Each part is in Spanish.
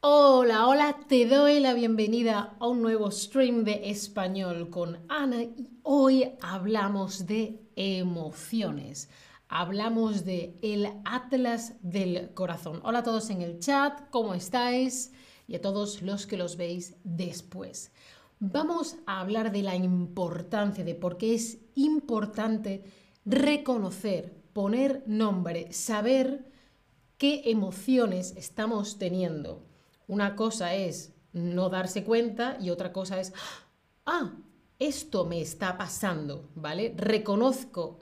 Hola, hola, te doy la bienvenida a un nuevo stream de español con Ana y hoy hablamos de emociones. Hablamos de el Atlas del Corazón. Hola a todos en el chat, ¿cómo estáis? Y a todos los que los veis después. Vamos a hablar de la importancia, de por qué es importante reconocer, poner nombre, saber qué emociones estamos teniendo. Una cosa es no darse cuenta y otra cosa es, ah, esto me está pasando, ¿vale? Reconozco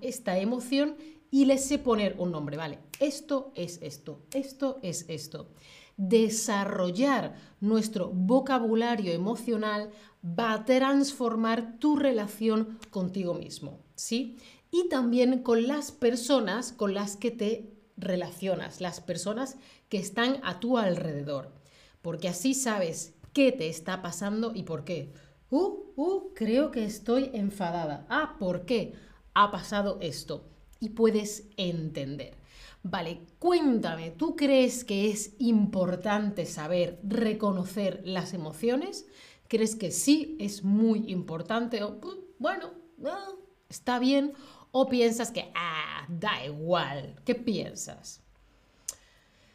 esta emoción y le sé poner un nombre, ¿vale? Esto es esto, esto es esto. Desarrollar nuestro vocabulario emocional va a transformar tu relación contigo mismo, ¿sí? Y también con las personas con las que te relacionas, las personas que están a tu alrededor, porque así sabes qué te está pasando y por qué. Uh, uh, creo que estoy enfadada. Ah, ¿por qué? Ha pasado esto. Y puedes entender. Vale, cuéntame, ¿tú crees que es importante saber reconocer las emociones? ¿Crees que sí es muy importante? O, uh, bueno, está bien ¿O piensas que, ah, da igual? ¿Qué piensas?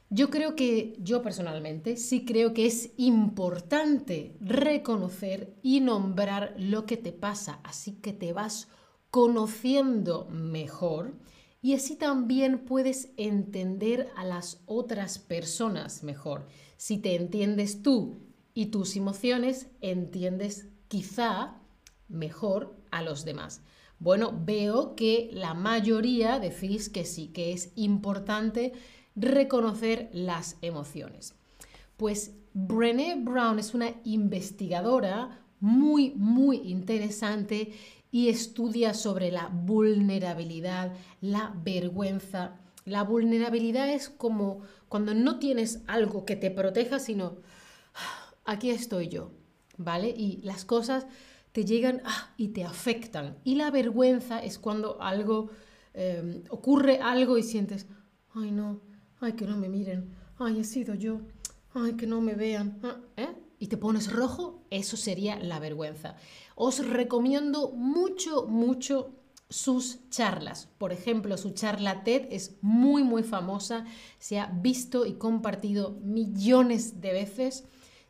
Yo creo que, yo personalmente, sí creo que es importante reconocer y nombrar lo que te pasa, así que te vas conociendo mejor y así también puedes entender a las otras personas mejor. Si te entiendes tú y tus emociones, entiendes quizá mejor a los demás. Bueno, veo que la mayoría decís que sí, que es importante reconocer las emociones. Pues Brené Brown es una investigadora muy, muy interesante y estudia sobre la vulnerabilidad, la vergüenza. La vulnerabilidad es como cuando no tienes algo que te proteja, sino ah, aquí estoy yo, ¿vale? Y las cosas te llegan ah, y te afectan. Y la vergüenza es cuando algo em, ocurre algo y sientes, ay no, ay que no me miren, ay he sido yo, ay que no me vean, ¿eh? y te pones rojo, eso sería la vergüenza. Os recomiendo mucho, mucho sus charlas. Por ejemplo, su charla TED es muy, muy famosa, se ha visto y compartido millones de veces.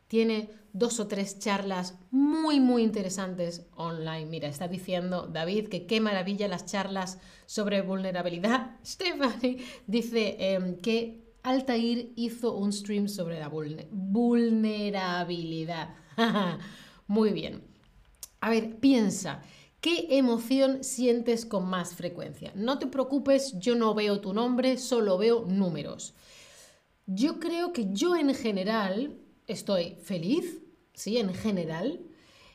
Tiene dos o tres charlas muy, muy interesantes online. Mira, está diciendo David que qué maravilla las charlas sobre vulnerabilidad. Stephanie dice em, que Altair hizo un stream sobre la vulnerabilidad. muy bien. A ver, piensa. ¿Qué emoción sientes con más frecuencia? No te preocupes, yo no veo tu nombre, solo veo números. Yo creo que yo en general estoy feliz, ¿sí? En general.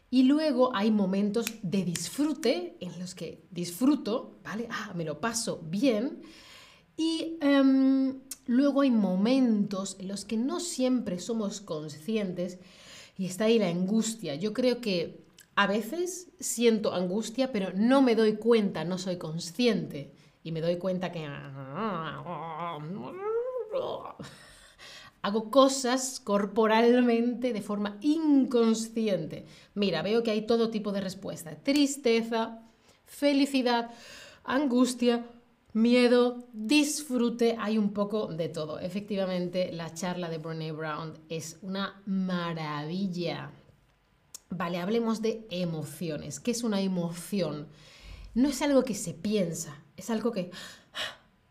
Y luego hay momentos de disfrute en los que disfruto, ¿vale? Ah, me lo paso bien. Y em, luego hay momentos en los que no siempre somos conscientes y está ahí la angustia. Yo creo que a veces siento angustia, pero no me doy cuenta, no soy consciente. Y me doy cuenta que hago cosas corporalmente de forma inconsciente. Mira, veo que hay todo tipo de respuesta. Tristeza, felicidad, angustia, miedo, disfrute, hay un poco de todo. Efectivamente, la charla de Brené Brown es una maravilla. Vale, hablemos de emociones. ¿Qué es una emoción? No es algo que se piensa, es algo que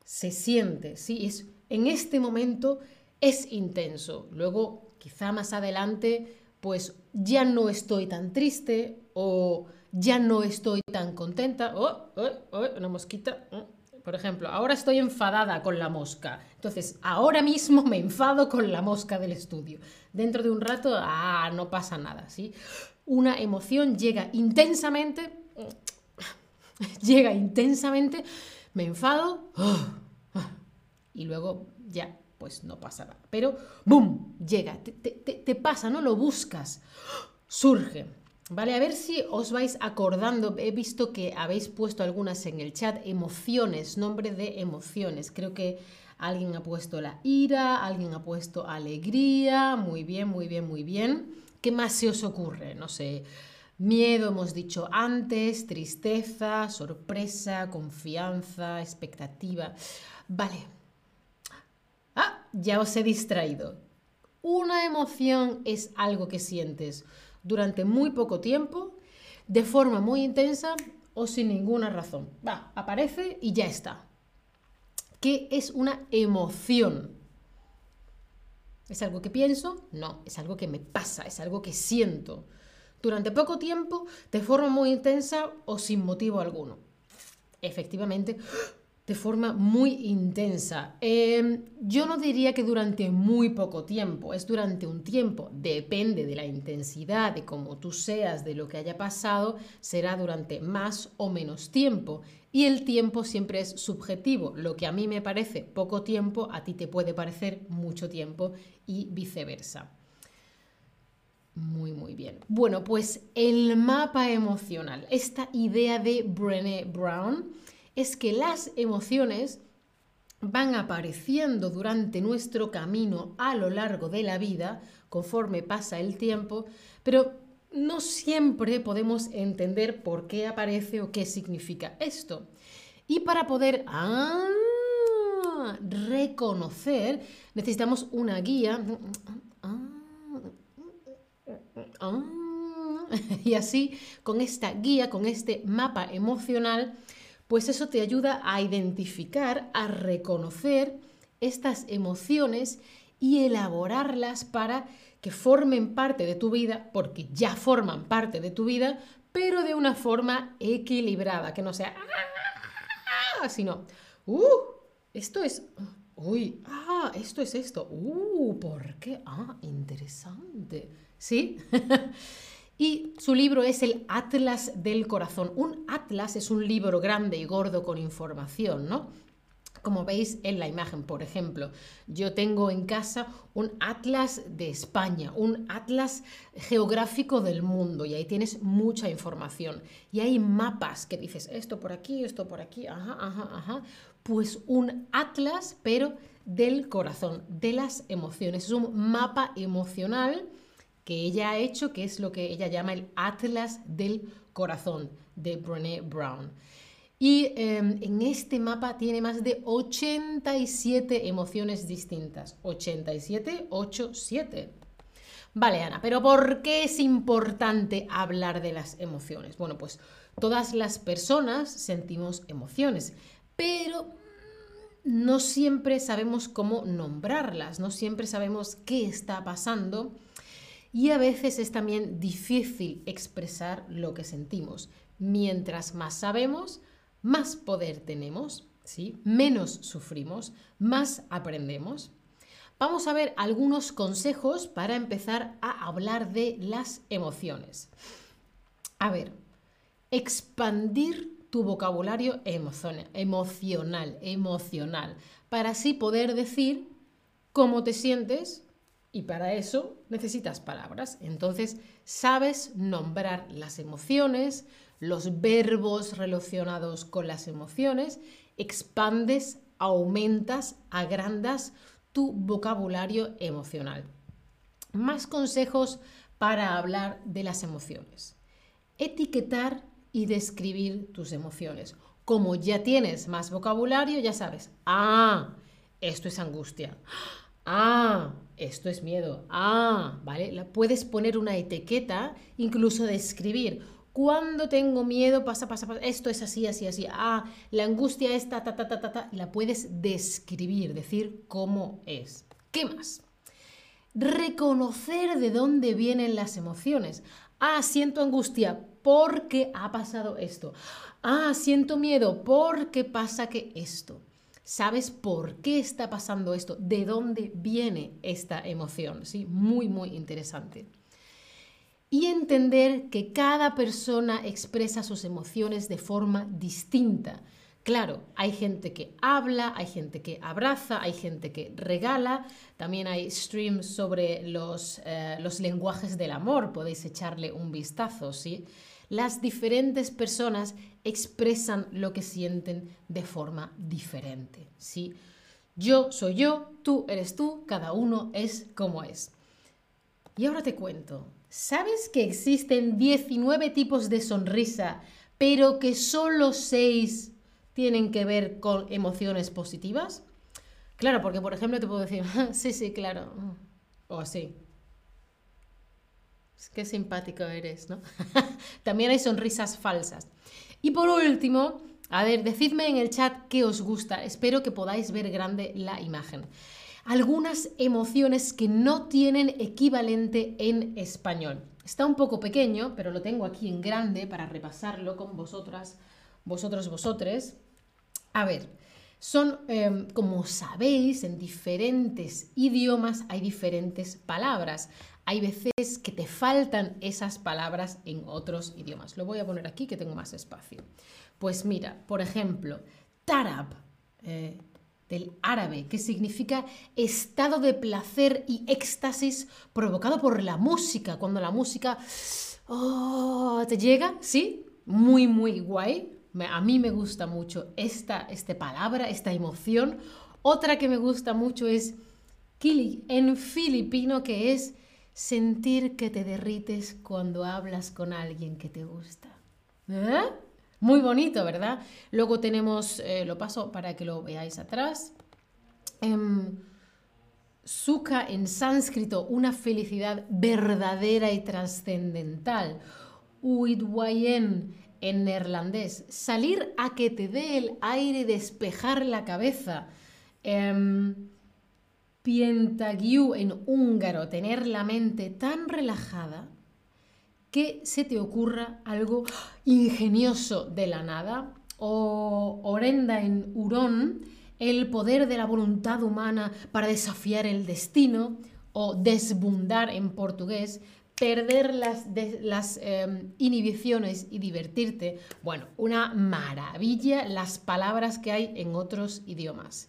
se siente, ¿sí? Es en este momento es intenso. Luego, quizá más adelante, pues ya no estoy tan triste o ya no estoy tan contenta. Oh, oh, oh, una mosquita. Mm. Por ejemplo, ahora estoy enfadada con la mosca. Entonces, ahora mismo me enfado con la mosca del estudio. Dentro de un rato, ah, no pasa nada, ¿sí? Una emoción llega intensamente, llega intensamente, me enfado, y luego ya pues no pasa nada. Pero, ¡boom! Llega, te, pasa, ¿no? Lo buscas, surge. Vale, a ver si os vais acordando. He visto que habéis puesto algunas en el chat. Emociones, nombre de emociones. Creo que alguien ha puesto la ira, alguien ha puesto alegría. Muy bien, muy bien, muy bien. ¿Qué más se os ocurre? No sé. Miedo hemos dicho antes, tristeza, sorpresa, confianza, expectativa. Vale. Ya os he distraído. Una emoción es algo que sientes durante muy poco tiempo, de forma muy intensa o sin ninguna razón. Va, aparece y ya está. ¿Qué es una emoción? ¿Es algo que pienso? No, es algo que me pasa, es algo que siento durante poco tiempo, de forma muy intensa o sin motivo alguno. Efectivamente, de forma muy intensa. Em, yo no diría que durante muy poco tiempo, es durante un tiempo. Depende de la intensidad, de cómo tú seas, de lo que haya pasado, será durante más o menos tiempo. Y el tiempo siempre es subjetivo. Lo que a mí me parece poco tiempo, a ti te puede parecer mucho tiempo y viceversa. Muy, muy bien. Bueno, pues el mapa emocional, esta idea de Brené Brown es que las emociones van apareciendo durante nuestro camino a lo largo de la vida, conforme pasa el tiempo, pero no siempre podemos entender por qué aparece o qué significa esto. Y para poder ah, reconocer, necesitamos una guía. Ah, y así, con esta guía, con este mapa emocional, pues eso te ayuda a identificar, a reconocer estas emociones y elaborarlas para que formen parte de tu vida, porque ya forman parte de tu vida, pero de una forma equilibrada, que no sea ah", sino, uh, esto es, uy, ah, esto es esto, uh, ¿por qué? Ah, interesante. ¿sí? y su libro es el Atlas del Corazón. Un atlas es un libro grande y gordo con información, ¿no? Como veis en la imagen, por ejemplo, yo tengo en casa un atlas de España, un atlas geográfico del mundo y ahí tienes mucha información. Y hay mapas que dices, esto por aquí, esto por aquí, ajá, ajá, ajá. Pues un atlas, pero del corazón, de las emociones. Es un mapa emocional que ella ha hecho, que es lo que ella llama el Atlas del Corazón de Brené Brown. Y em, en este mapa tiene más de 87 emociones distintas. 87, 8, 7. Vale, Ana, pero ¿por qué es importante hablar de las emociones? Bueno, pues todas las personas sentimos emociones, pero no siempre sabemos cómo nombrarlas, no siempre sabemos qué está pasando y a veces es también difícil expresar lo que sentimos. Mientras más sabemos, más poder tenemos, ¿sí? menos sufrimos, más aprendemos. Vamos a ver algunos consejos para empezar a hablar de las emociones. A ver, expandir tu vocabulario emocional, emocional, para así poder decir cómo te sientes y para eso necesitas palabras. Entonces, sabes nombrar las emociones, los verbos relacionados con las emociones, expandes, aumentas, agrandas tu vocabulario emocional. Más consejos para hablar de las emociones. Etiquetar y describir tus emociones. Como ya tienes más vocabulario, ya sabes, ah, esto es angustia. Ah, esto es miedo. Ah, ¿vale? La puedes poner una etiqueta, incluso describir. Cuando tengo miedo, pasa, pasa, pasa. Esto es así, así, así. Ah, la angustia es ta, ta, ta, ta, ta, ta. La puedes describir, decir cómo es. ¿Qué más? Reconocer de dónde vienen las emociones. Ah, siento angustia porque ha pasado esto. Ah, siento miedo porque pasa que esto sabes por qué está pasando esto, de dónde viene esta emoción, ¿sí? Muy, muy interesante. Y entender que cada persona expresa sus emociones de forma distinta. Claro, hay gente que habla, hay gente que abraza, hay gente que regala, también hay streams sobre los, eh, los lenguajes del amor, podéis echarle un vistazo, ¿sí? Las diferentes personas expresan lo que sienten de forma diferente, ¿sí? Yo soy yo, tú eres tú, cada uno es como es. Y ahora te cuento, ¿sabes que existen 19 tipos de sonrisa, pero que solo 6 tienen que ver con emociones positivas? Claro, porque por ejemplo te puedo decir, sí, sí, claro, o así. Qué simpático eres, ¿no? También hay sonrisas falsas. Y por último, a ver, decidme en el chat qué os gusta. Espero que podáis ver grande la imagen. Algunas emociones que no tienen equivalente en español. Está un poco pequeño, pero lo tengo aquí en grande para repasarlo con vosotras, vosotros, vosotres. A ver, son, em, como sabéis, en diferentes idiomas hay diferentes palabras. Hay veces que te faltan esas palabras en otros idiomas. Lo voy a poner aquí que tengo más espacio. Pues mira, por ejemplo, tarab, eh, del árabe, que significa estado de placer y éxtasis provocado por la música. Cuando la música oh, te llega, ¿sí? Muy, muy guay a mí me gusta mucho esta, esta palabra, esta emoción. Otra que me gusta mucho es kili en filipino, que es sentir que te derrites cuando hablas con alguien que te gusta. ¿Eh? Muy bonito, ¿verdad? Luego tenemos, eh, lo paso para que lo veáis atrás. Em, sukha en sánscrito, una felicidad verdadera y trascendental. Uitwayen en neerlandés, salir a que te dé el aire, despejar la cabeza. Eh, pientagiu en húngaro, tener la mente tan relajada que se te ocurra algo ingenioso de la nada. O orenda en hurón, el poder de la voluntad humana para desafiar el destino. O desbundar en portugués, perder las, em, inhibiciones y divertirte, bueno, una maravilla las palabras que hay en otros idiomas.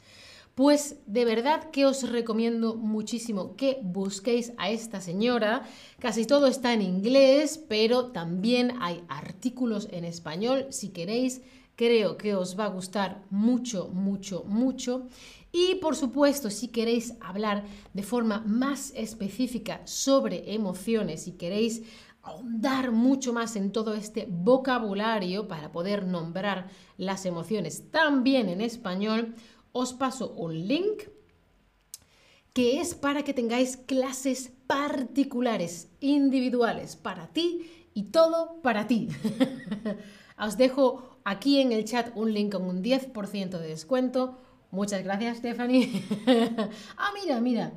Pues de verdad que os recomiendo muchísimo que busquéis a esta señora. Casi todo está en inglés, pero también hay artículos en español si queréis. Creo que os va a gustar mucho, mucho, mucho. Y por supuesto, si queréis hablar de forma más específica sobre emociones, si queréis ahondar mucho más en todo este vocabulario para poder nombrar las emociones también en español, os paso un link que es para que tengáis clases particulares, individuales, para ti y todo para ti. os dejo aquí en el chat un link con un 10% de descuento Muchas gracias, Stephanie. ah, mira, mira.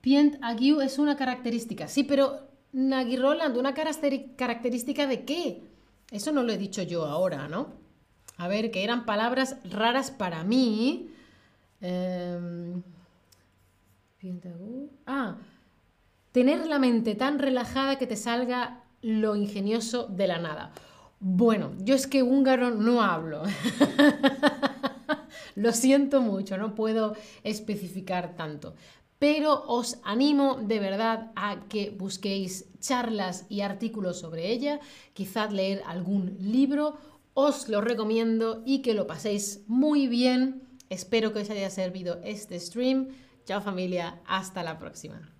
Pient agiu es una característica. Sí, pero Nagui Roland, ¿una característica de qué? Eso no lo he dicho yo ahora, ¿no? A ver, que eran palabras raras para mí. Eh... Ah, tener la mente tan relajada que te salga lo ingenioso de la nada. Bueno, yo es que húngaro no hablo. Lo siento mucho, no puedo especificar tanto. Pero os animo de verdad a que busquéis charlas y artículos sobre ella, quizás leer algún libro, os lo recomiendo y que lo paséis muy bien. Espero que os haya servido este stream. Chao familia, hasta la próxima.